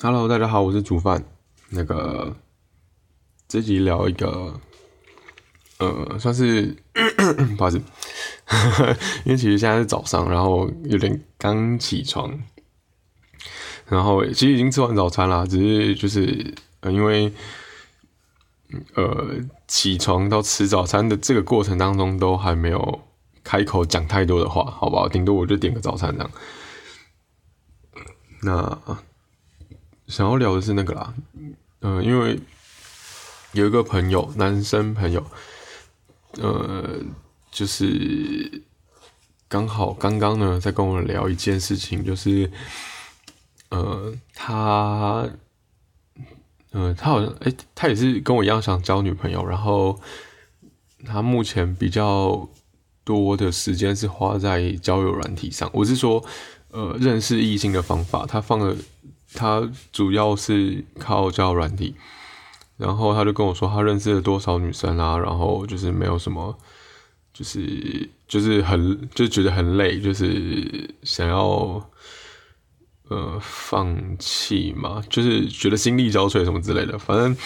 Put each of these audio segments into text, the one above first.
Hello，大家好，我是煮饭。那个这集聊一个，呃，算是 不好意思，因为其实现在是早上，然后有点刚起床，然后其实已经吃完早餐啦，只是就是呃，因为呃起床到吃早餐的这个过程当中，都还没有开口讲太多的话，好不好？顶多我就点个早餐这样。那想要聊的是那个啦，嗯，因为有一个朋友，男生朋友，呃，就是刚好刚刚呢在跟我聊一件事情，就是呃，他，呃，他好像，哎，他也是跟我一样想交女朋友，然后他目前比较多的时间是花在交友软体上，我是说。呃，认识异性的方法，他放了，他主要是靠交软体，然后他就跟我说他认识了多少女生啊，然后就是没有什么，就是就是很就觉得很累，就是想要呃放弃嘛，就是觉得心力交瘁什么之类的，反正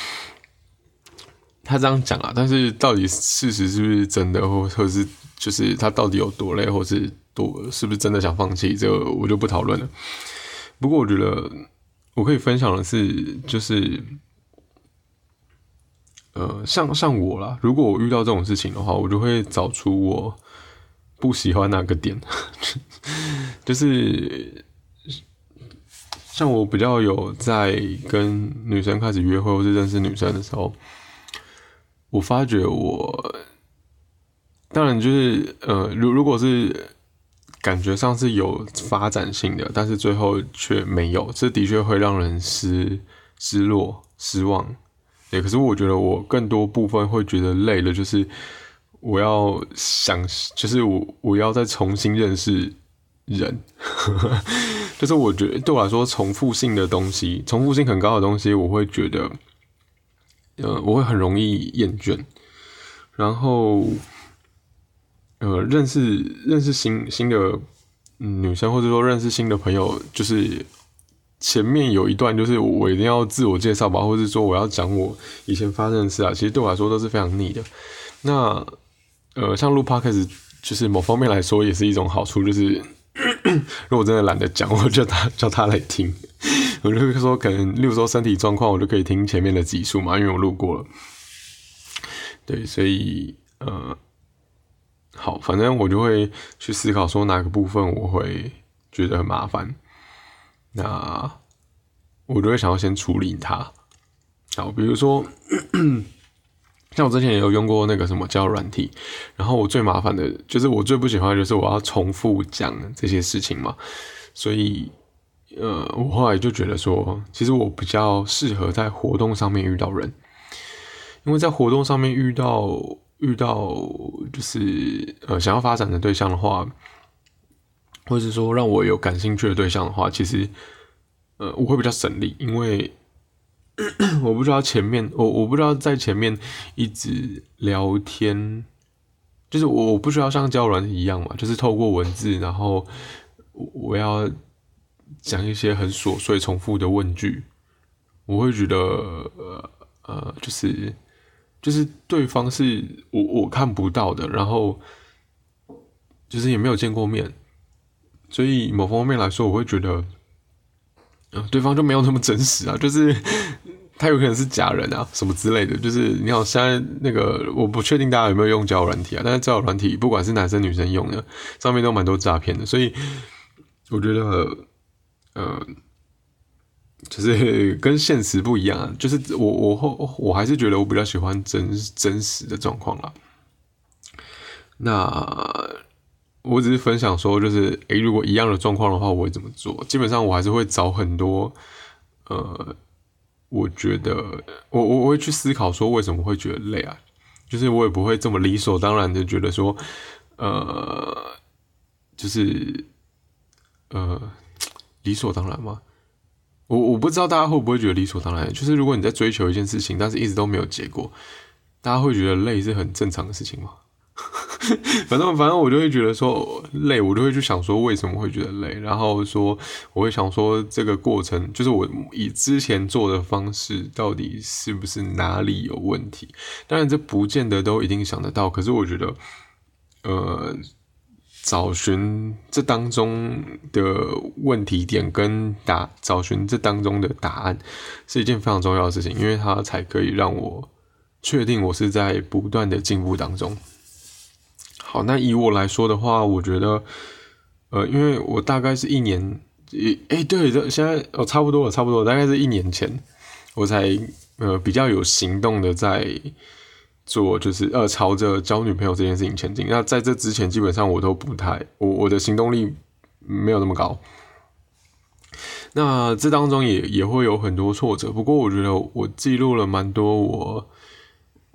他这样讲啊，但是到底事实是不是真的，或或是就是他到底有多累，或是？多是不是真的想放弃？这个我就不讨论了。不过我觉得我可以分享的是，就是呃，像像我啦，如果我遇到这种事情的话，我就会找出我不喜欢哪个点。就是像我比较有在跟女生开始约会或是认识女生的时候，我发觉我当然就是呃，如如果是。感觉上是有发展性的，但是最后却没有，这的确会让人失失落、失望。对，可是我觉得我更多部分会觉得累了，就是我要想，就是我我要再重新认识人，就是我觉得对我来说，重复性的东西，重复性很高的东西，我会觉得，呃，我会很容易厌倦，然后。呃，认识认识新新的女生，或者说认识新的朋友，就是前面有一段，就是我一定要自我介绍吧，或者说我要讲我以前发生的事啊，其实对我来说都是非常腻的。那呃，像录 podcast，就是某方面来说也是一种好处，就是 如果真的懒得讲，我就他叫他来听，我就说可能，例如说身体状况，我就可以听前面的集数嘛，因为我录过了。对，所以呃。好，反正我就会去思考说哪个部分我会觉得很麻烦，那我就会想要先处理它。好，比如说 像我之前也有用过那个什么叫软体，然后我最麻烦的就是我最不喜欢的就是我要重复讲这些事情嘛，所以呃，我后来就觉得说，其实我比较适合在活动上面遇到人，因为在活动上面遇到。遇到就是呃想要发展的对象的话，或者是说让我有感兴趣的对象的话，其实呃我会比较省力，因为 我不知道前面我我不知道在前面一直聊天，就是我我不需要像交软一样嘛，就是透过文字，然后我要讲一些很琐碎重复的问句，我会觉得呃呃就是。就是对方是我我看不到的，然后就是也没有见过面，所以某方面来说，我会觉得，嗯，对方就没有那么真实啊，就是他有可能是假人啊，什么之类的。就是你好，现在那个我不确定大家有没有用交友软体啊，但是交友软体不管是男生女生用的，上面都蛮多诈骗的，所以我觉得，呃。就是 跟现实不一样，就是我我后我还是觉得我比较喜欢真真实的状况啦。那我只是分享说，就是诶，如果一样的状况的话，我会怎么做？基本上我还是会找很多，呃，我觉得我我我会去思考说为什么会觉得累啊？就是我也不会这么理所当然的觉得说，呃，就是呃，理所当然吗？我我不知道大家会不会觉得理所当然，就是如果你在追求一件事情，但是一直都没有结果，大家会觉得累是很正常的事情吗？反正反正我就会觉得说累，我就会去想说为什么会觉得累，然后说我会想说这个过程就是我以之前做的方式到底是不是哪里有问题？当然这不见得都一定想得到，可是我觉得，呃，找寻这当中的问题点跟答，找寻这当中的答案是一件非常重要的事情，因为它才可以让我确定我是在不断的进步当中。好，那以我来说的话，我觉得，呃，因为我大概是一年，诶，哎，对的，现在哦，差不多了，差不多，大概是一年前，我才呃比较有行动的在做，就是呃朝着交女朋友这件事情前进。那在这之前，基本上我都不太，我我的行动力没有那么高。那这当中也也会有很多挫折，不过我觉得我记录了蛮多我。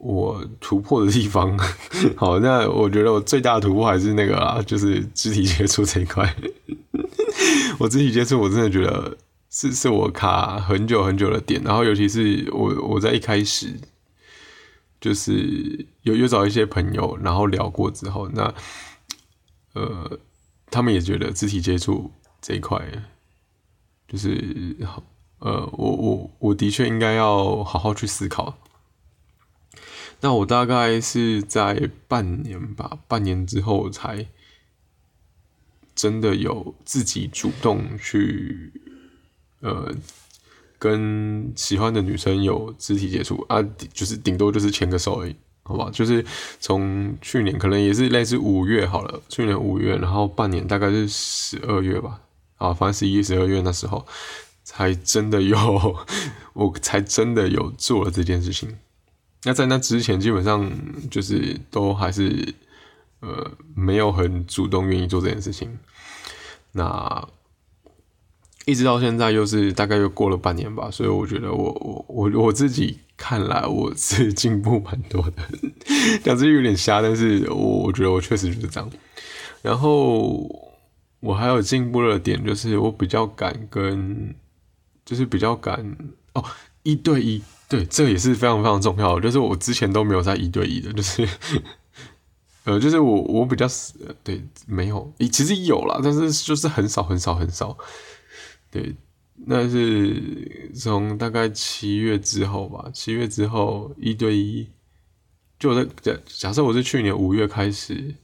我突破的地方，好，那我觉得我最大的突破还是那个啊，就是肢体接触这一块。我肢体接触，我真的觉得是是我卡很久很久的点。然后，尤其是我我在一开始就是有有找一些朋友，然后聊过之后，那呃，他们也觉得肢体接触这一块，就是呃，我我我的确应该要好好去思考。那我大概是在半年吧，半年之后才真的有自己主动去，呃，跟喜欢的女生有肢体接触啊，就是顶多就是牵个手而已，好吧？就是从去年可能也是类似五月好了，去年五月，然后半年大概是十二月吧，啊，反正十一、十二月那时候才真的有，我才真的有做了这件事情。那在那之前，基本上就是都还是呃没有很主动愿意做这件事情。那一直到现在，又是大概又过了半年吧，所以我觉得我我我我自己看来我是 进步蛮多的，讲这有点瞎，但是我我觉得我确实就是这样。然后我还有进步的点，就是我比较敢跟，就是比较敢哦一对一。对，这也是非常非常重要。就是我之前都没有在一对一的，就是，呃，就是我我比较对没有，其实有啦，但是就是很少很少很少。对，那是从大概七月之后吧，七月之后一对一，就在假假设我是去年五月开始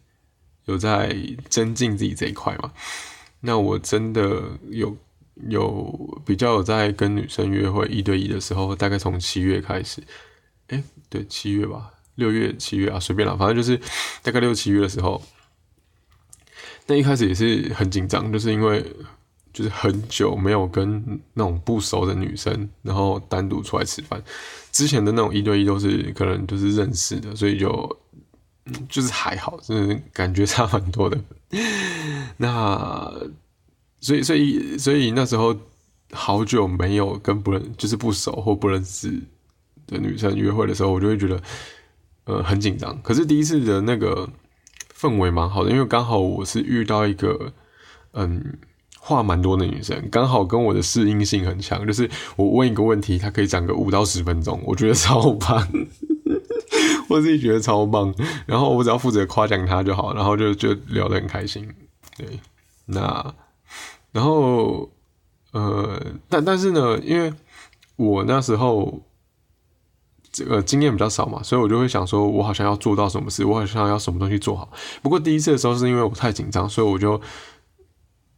有在增进自己这一块嘛，那我真的有。有比较有在跟女生约会一对一的时候，大概从七月开始，哎，对，七月吧，六月、七月啊，随便了，反正就是大概六七月的时候，那一开始也是很紧张，就是因为就是很久没有跟那种不熟的女生，然后单独出来吃饭，之前的那种一对一都是可能就是认识的，所以就就是还好，就是感觉差蛮多的，那。所以，所以，所以那时候好久没有跟不认，就是不熟或不认识的女生约会的时候，我就会觉得，呃，很紧张。可是第一次的那个氛围蛮好的，因为刚好我是遇到一个，嗯，话蛮多的女生，刚好跟我的适应性很强，就是我问一个问题，她可以讲个五到十分钟，我觉得超棒，我自己觉得超棒。然后我只要负责夸奖她就好，然后就就聊得很开心。对，那。然后，呃，但但是呢，因为我那时候这个经验比较少嘛，所以我就会想说，我好像要做到什么事，我好像要什么东西做好。不过第一次的时候是因为我太紧张，所以我就，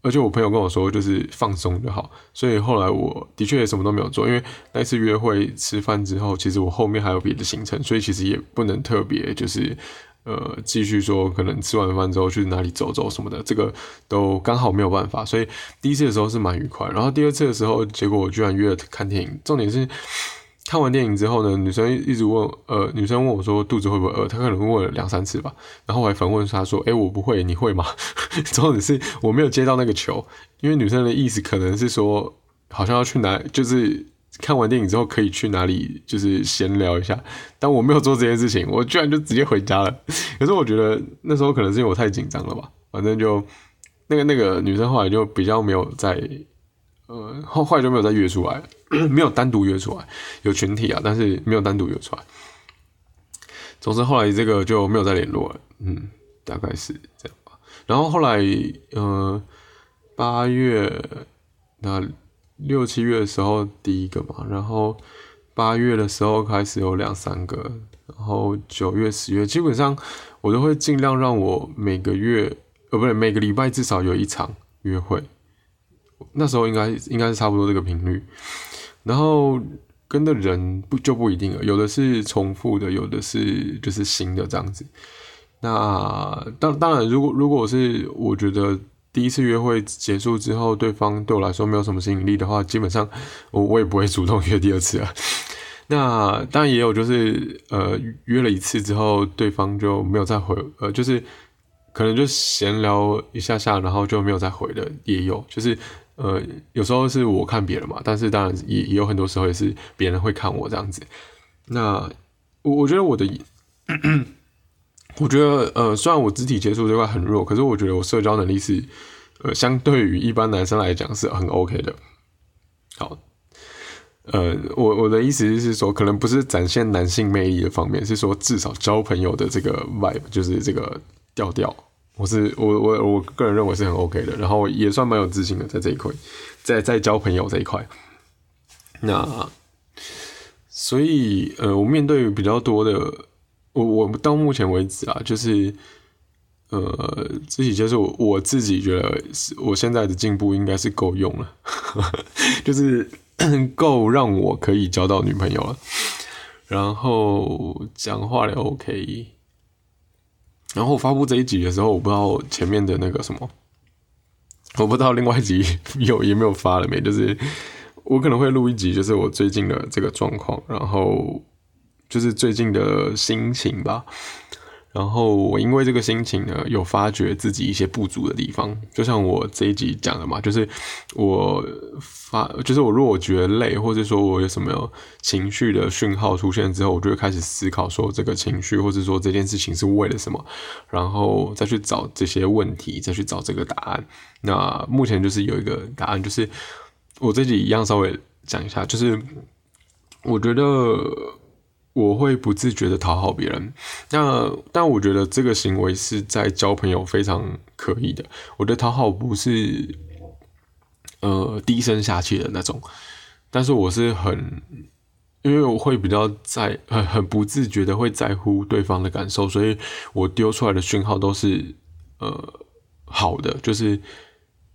而且我朋友跟我说，就是放松就好。所以后来我的确也什么都没有做，因为那次约会吃饭之后，其实我后面还有别的行程，所以其实也不能特别就是。呃，继续说，可能吃完饭之后去哪里走走什么的，这个都刚好没有办法。所以第一次的时候是蛮愉快，然后第二次的时候，结果我居然约了看电影。重点是看完电影之后呢，女生一直问，呃，女生问我说肚子会不会饿？她可能问了两三次吧。然后我还反问她说，哎，我不会，你会吗？重点是我没有接到那个球，因为女生的意思可能是说，好像要去哪，就是。看完电影之后可以去哪里？就是闲聊一下。但我没有做这件事情，我居然就直接回家了。可是我觉得那时候可能是因为我太紧张了吧。反正就那个那个女生后来就比较没有在，呃，后后来就没有再约出来，没有单独约出来，有群体啊，但是没有单独约出来。总之后来这个就没有再联络了。嗯，大概是这样吧。然后后来，呃，八月那六七月的时候第一个嘛，然后八月的时候开始有两三个，然后九月、十月基本上我都会尽量让我每个月，呃，不对，每个礼拜至少有一场约会。那时候应该应该是差不多这个频率，然后跟的人不就不一定了，有的是重复的，有的是就是新的这样子。那当当然，如果如果是我觉得第一次约会结束之后，对方对我来说没有什么吸引力的话，基本上我我也不会主动约第二次啊。那当然也有就是呃约了一次之后，对方就没有再回，呃就是可能就闲聊一下下，然后就没有再回的也有，就是呃有时候是我看别人嘛，但是当然也也有很多时候也是别人会看我这样子。那我我觉得我的。我觉得，呃，虽然我肢体接触这块很弱，可是我觉得我社交能力是，呃，相对于一般男生来讲是很 OK 的。好，呃，我我的意思是说，可能不是展现男性魅力的方面，是说至少交朋友的这个 vibe，就是这个调调，我是我我我个人认为是很 OK 的，然后也算蛮有自信的在这一块，在在交朋友这一块。那所以，呃，我面对比较多的。我我到目前为止啊，就是，呃，自己就是我我自己觉得是我现在的进步应该是够用了，就是 够让我可以交到女朋友了，然后讲话也 OK，然后发布这一集的时候，我不知道前面的那个什么，我不知道另外一集 有有没有发了没，就是我可能会录一集，就是我最近的这个状况，然后。就是最近的心情吧，然后我因为这个心情呢，有发觉自己一些不足的地方。就像我这一集讲的嘛，就是我发，就是我如果觉得累，或者说我有什么情绪的讯号出现之后，我就会开始思考说这个情绪，或者说这件事情是为了什么，然后再去找这些问题，再去找这个答案。那目前就是有一个答案，就是我这集一样稍微讲一下，就是我觉得。我会不自觉的讨好别人，那但我觉得这个行为是在交朋友非常可以的。我的讨好不是呃低声下气的那种，但是我是很，因为我会比较在很很不自觉的会在乎对方的感受，所以我丢出来的讯号都是呃好的，就是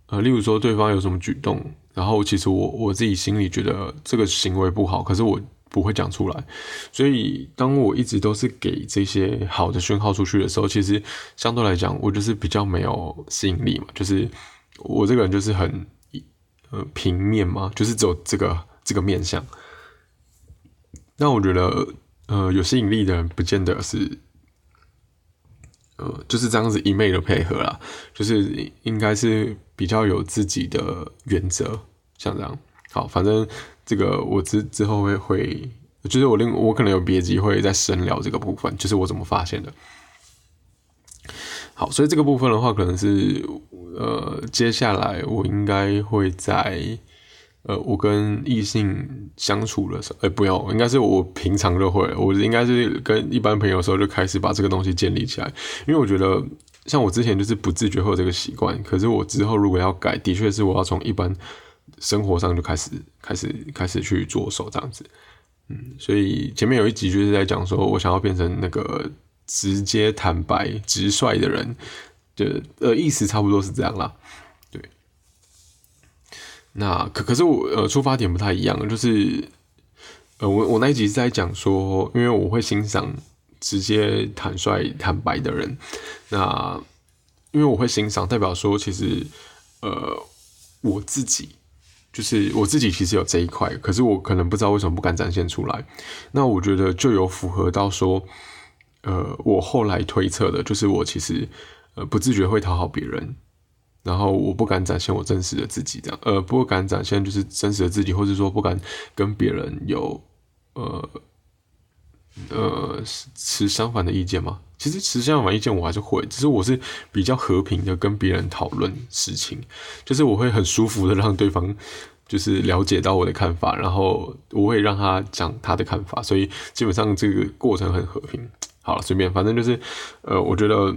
呃例如说对方有什么举动，然后其实我我自己心里觉得这个行为不好，可是我。不会讲出来，所以当我一直都是给这些好的讯号出去的时候，其实相对来讲，我就是比较没有吸引力嘛。就是我这个人就是很呃平面嘛，就是只有这个这个面相。那我觉得呃有吸引力的人，不见得是呃就是这样子一昧的配合啦，就是应该是比较有自己的原则，像这样。好，反正。这个我之之后会会，就是我另我可能有别机会再深聊这个部分，就是我怎么发现的。好，所以这个部分的话，可能是呃，接下来我应该会在呃，我跟异性相处的时候，哎，不要，应该是我平常就会，我应该是跟一般朋友的时候就开始把这个东西建立起来，因为我觉得像我之前就是不自觉会有这个习惯，可是我之后如果要改，的确是我要从一般。生活上就开始开始开始去着手这样子，嗯，所以前面有一集就是在讲说，我想要变成那个直接坦白直率的人，就呃意思差不多是这样啦，对。那可可是我呃出发点不太一样，就是呃我我那一集是在讲说，因为我会欣赏直接坦率坦白的人，那因为我会欣赏，代表说其实呃我自己。就是我自己其实有这一块，可是我可能不知道为什么不敢展现出来。那我觉得就有符合到说，呃，我后来推测的，就是我其实呃不自觉会讨好别人，然后我不敢展现我真实的自己，这样呃不敢展现就是真实的自己，或者说不敢跟别人有呃。呃，持相反的意见吗？其实持相反意见我还是会，只是我是比较和平的跟别人讨论事情，就是我会很舒服的让对方就是了解到我的看法，然后我会让他讲他的看法，所以基本上这个过程很和平。好了，随便，反正就是呃，我觉得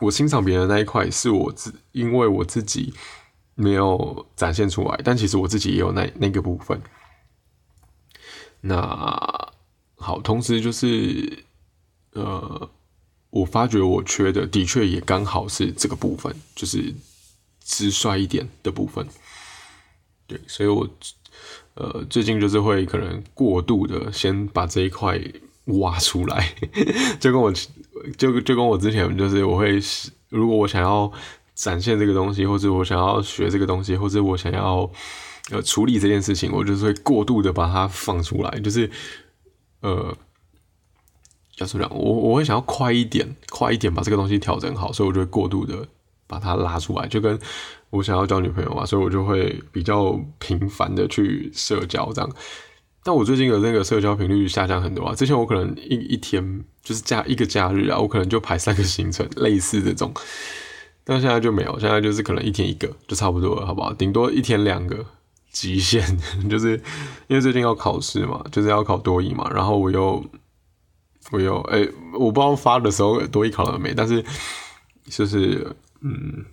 我欣赏别人那一块是我自，因为我自己没有展现出来，但其实我自己也有那那个部分。那好，同时就是呃，我发觉我缺的，的确也刚好是这个部分，就是直率一点的部分。对，所以我呃最近就是会可能过度的先把这一块挖出来，就跟我就就跟我之前就是我会如果我想要展现这个东西，或者我想要学这个东西，或者我想要呃处理这件事情，我就是会过度的把它放出来，就是呃要怎么样，我我会想要快一点，快一点把这个东西调整好，所以我就会过度的把它拉出来，就跟。我想要交女朋友嘛，所以我就会比较频繁的去社交这样。但我最近的那个社交频率下降很多啊。之前我可能一一天就是假一个假日啊，我可能就排三个行程，类似这种。但现在就没有，现在就是可能一天一个就差不多了，好不好？顶多一天两个极限，就是因为最近要考试嘛，就是要考多一嘛。然后我又我又哎，我不知道发的时候多艺考了没，但是就是嗯。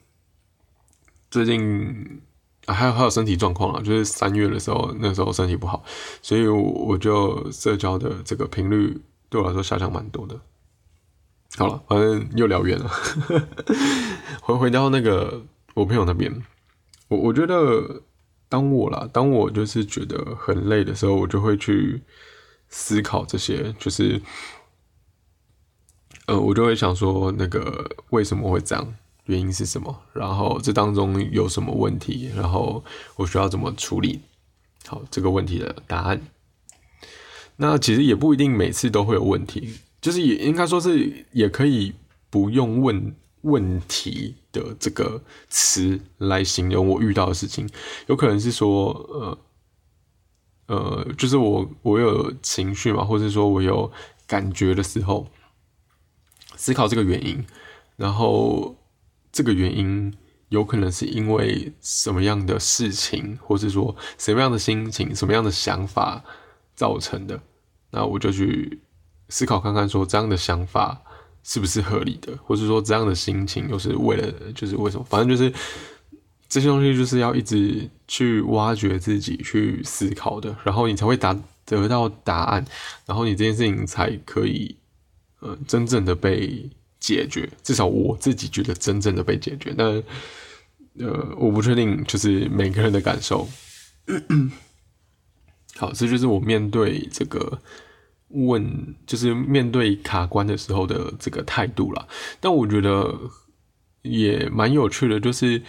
最近，还有还有身体状况啊，就是三月的时候，那时候身体不好，所以我就社交的这个频率对我来说下降蛮多的。好了，反正又聊远了，回回到那个我朋友那边，我我觉得当我啦，当我就是觉得很累的时候，我就会去思考这些，就是呃，我就会想说，那个为什么会这样？原因是什么？然后这当中有什么问题？然后我需要怎么处理？好，这个问题的答案。那其实也不一定每次都会有问题，就是也应该说是也可以不用问问题的这个词来形容我遇到的事情。有可能是说，呃呃，就是我我有情绪嘛，或者说我有感觉的时候，思考这个原因，然后。这个原因有可能是因为什么样的事情，或是说什么样的心情、什么样的想法造成的？那我就去思考看看，说这样的想法是不是合理的，或是说这样的心情又是为了就是为什么？反正就是这些东西就是要一直去挖掘自己去思考的，然后你才会答得到答案，然后你这件事情才可以呃真正的被。解决，至少我自己觉得真正的被解决，但呃，我不确定，就是每个人的感受。好，这就是我面对这个问，就是面对卡关的时候的这个态度了。但我觉得也蛮有趣的，就是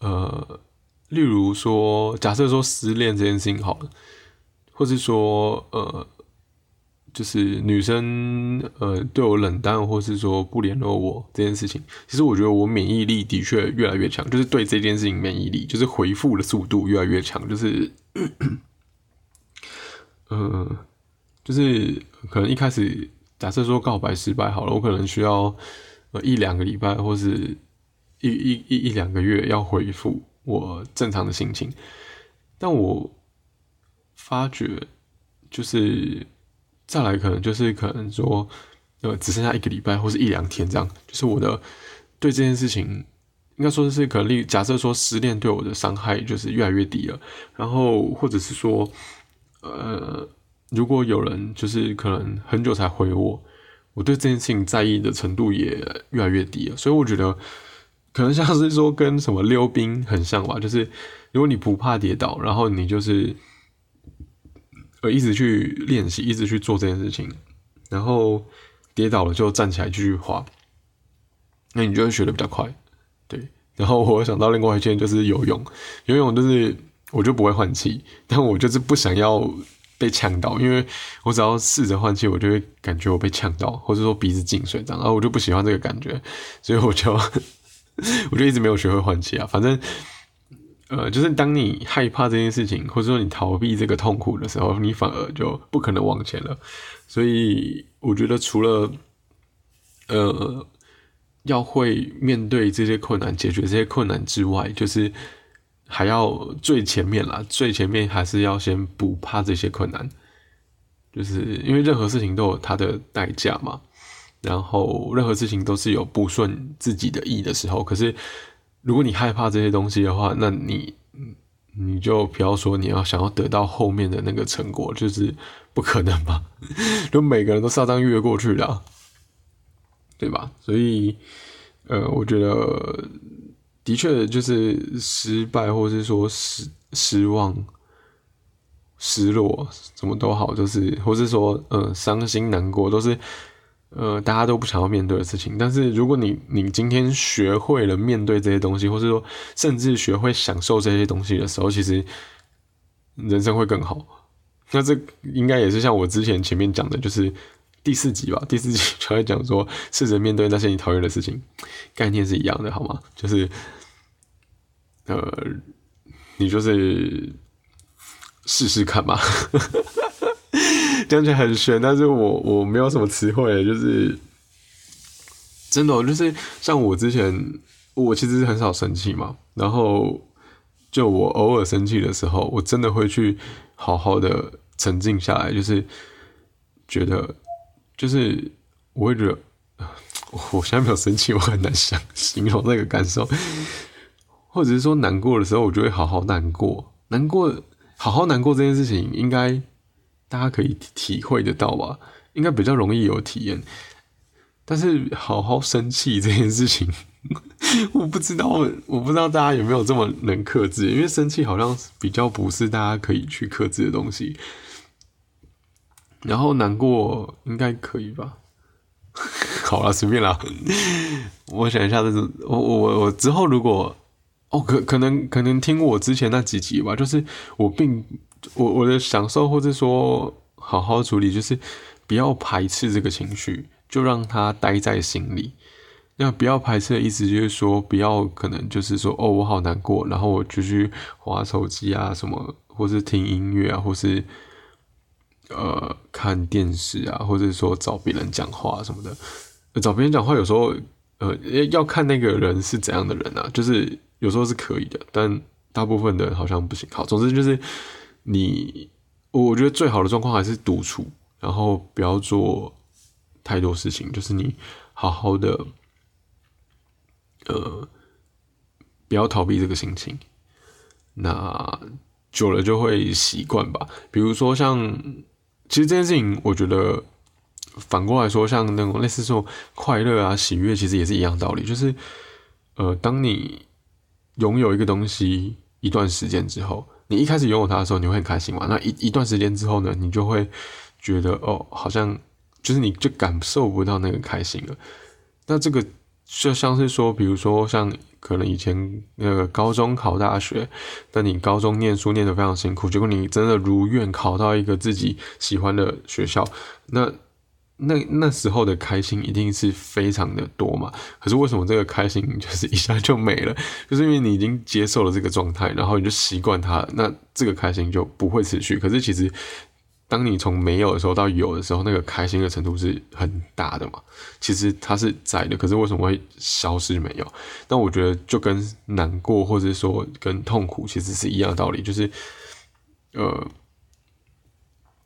呃，例如说，假设说失恋这件事情好了，或是说呃。就是女生呃对我冷淡，或是说不联络我这件事情，其实我觉得我免疫力的确越来越强，就是对这件事情免疫力，就是回复的速度越来越强，就是嗯，就是可能一开始假设说告白失败好了，我可能需要呃一两个礼拜，或是一一一一两个月要回复我正常的心情，但我发觉就是。再来可能就是可能说，呃，只剩下一个礼拜或是一两天这样，就是我的对这件事情，应该说是可能，假设说失恋对我的伤害就是越来越低了，然后或者是说，呃，如果有人就是可能很久才回我，我对这件事情在意的程度也越来越低了，所以我觉得可能像是说跟什么溜冰很像吧，就是如果你不怕跌倒，然后你就是。呃，一直去练习，一直去做这件事情，然后跌倒了就站起来继续滑，那你就会学的比较快，对。然后我想到另外一件就是游泳，游泳就是我就不会换气，但我就是不想要被呛到，因为我只要试着换气，我就会感觉我被呛到，或者说鼻子进水这样，然后我就不喜欢这个感觉，所以我就 我就一直没有学会换气啊，反正。呃，就是当你害怕这件事情，或者说你逃避这个痛苦的时候，你反而就不可能往前了。所以我觉得，除了呃要会面对这些困难、解决这些困难之外，就是还要最前面啦，最前面还是要先不怕这些困难，就是因为任何事情都有它的代价嘛。然后任何事情都是有不顺自己的意的时候。可是如果你害怕这些东西的话，那你你就不要说你要想要得到后面的那个成果，就是不可能吧？就每个人都是要这样越过去的，对吧？所以，呃，我觉得的确就是失败，或是说失失望。失落，什么都好，就是，或是说，呃，伤心难过，都是，呃，大家都不想要面对的事情。但是，如果你你今天学会了面对这些东西，或是说，甚至学会享受这些东西的时候，其实人生会更好。那这应该也是像我之前前面讲的，就是第四集吧，第四集 就在讲说，试着面对那些你讨厌的事情，概念是一样的，好吗？就是，呃，你就是。试试看吧，听起来很玄，但是我我没有什么词汇，就是真的，就是像我之前，我其实很少生气嘛，然后就我偶尔生气的时候，我真的会去好好的沉静下来，就是觉得，就是我会觉得，我现在没有生气，我很难想形容那个感受，或者是说难过的时候，我就会好好难过，难过。好好难过这件事情，应该大家可以体会得到吧？应该比较容易有体验。但是好好生气这件事情，我不知道，我不知道大家有没有这么能克制？因为生气好像比较不是大家可以去克制的东西。然后难过应该可以吧？好了，随便啦。我想一下，这是我我我之后如果。哦，可可能可能听我之前那几集吧，就是我并我我的享受，或者说好好处理，就是不要排斥这个情绪，就让它待在心里。那不要排斥的意思就是说，不要可能就是说，哦，我好难过，然后我就去划手机啊，什么，或是听音乐啊，或是呃看电视啊，或者说找别人讲话什么的。找别人讲话有时候，呃，要看那个人是怎样的人啊，就是。有时候是可以的，但大部分的好像不行。好，总之就是你，我觉得最好的状况还是独处，然后不要做太多事情，就是你好好的，呃，不要逃避这个心情。那久了就会习惯吧。比如说像，其实这件事情，我觉得反过来说，像那种类似说快乐啊、喜悦，其实也是一样道理。就是呃，当你拥有一个东西一段时间之后，你一开始拥有它的时候，你会很开心嘛？那一一段时间之后呢，你就会觉得哦，好像就是你就感受不到那个开心了。那这个就像是说，比如说像可能以前那个高中考大学，那你高中念书念得非常辛苦，结果你真的如愿考到一个自己喜欢的学校，那。那那时候的开心一定是非常的多嘛？可是为什么这个开心 就是一下就没了？就是因为你已经接受了这个状态，然后你就习惯它，那这个开心就不会持续。可是其实，当你从没有的时候到有的时候，那个开心的程度是很大的嘛。其实它是在的，可是为什么会消失没有？那我觉得就跟难过或者说跟痛苦其实是一样的道理，就是呃，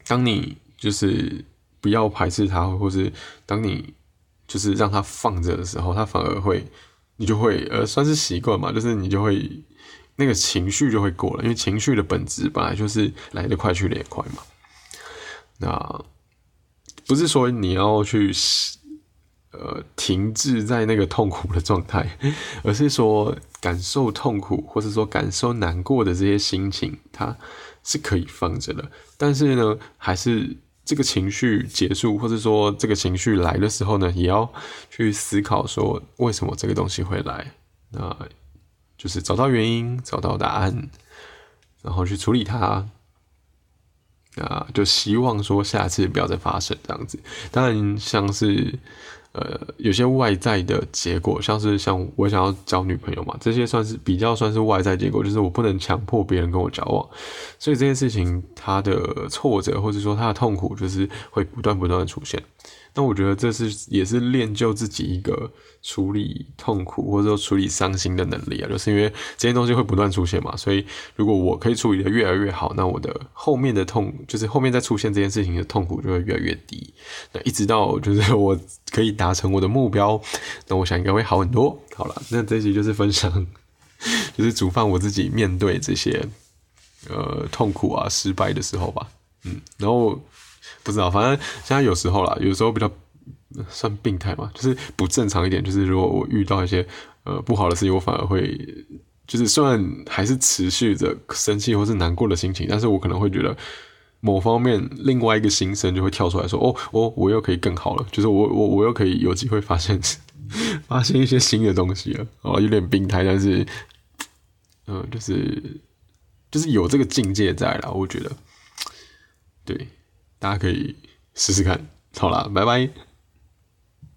当你就是。不要排斥它，或是当你就是让它放着的时候，它反而会，你就会呃算是习惯嘛，就是你就会那个情绪就会过了，因为情绪的本质本来就是来得快去得也快嘛。那不是说你要去呃停滞在那个痛苦的状态，而是说感受痛苦或者说感受难过的这些心情，它是可以放着的，但是呢，还是。这个情绪结束，或者说这个情绪来的时候呢，也要去思考说为什么这个东西会来，那就是找到原因，找到答案，然后去处理它，啊，就希望说下次不要再发生这样子。当然，像是。呃，有些外在的结果，像是像我想要交女朋友嘛，这些算是比较算是外在结果，就是我不能强迫别人跟我交往，所以这件事情它的挫折或者说它的痛苦，就是会不断不断的出现。那我觉得这是也是练就自己一个处理痛苦或者说处理伤心的能力啊，就是因为这些东西会不断出现嘛，所以如果我可以处理的越来越好，那我的后面的痛，就是后面再出现这件事情的痛苦就会越来越低。那一直到就是我可以达成我的目标，那我想应该会好很多。好了，那这期就是分享，就是煮饭我自己面对这些呃痛苦啊、失败的时候吧。嗯，然后不知道，反正现在有时候啦，有时候比较算病态嘛，就是不正常一点，就是如果我遇到一些呃不好的事情，我反而会就是虽然还是持续着生气或是难过的心情，但是我可能会觉得。某方面，另外一个心声就会跳出来说：“哦，哦，我又可以更好了，就是我，我，我又可以有机会发现，发现一些新的东西了。”哦，有点病态，但是，嗯，就是，就是有这个境界在了。我觉得，对，大家可以试试看。好啦，拜拜。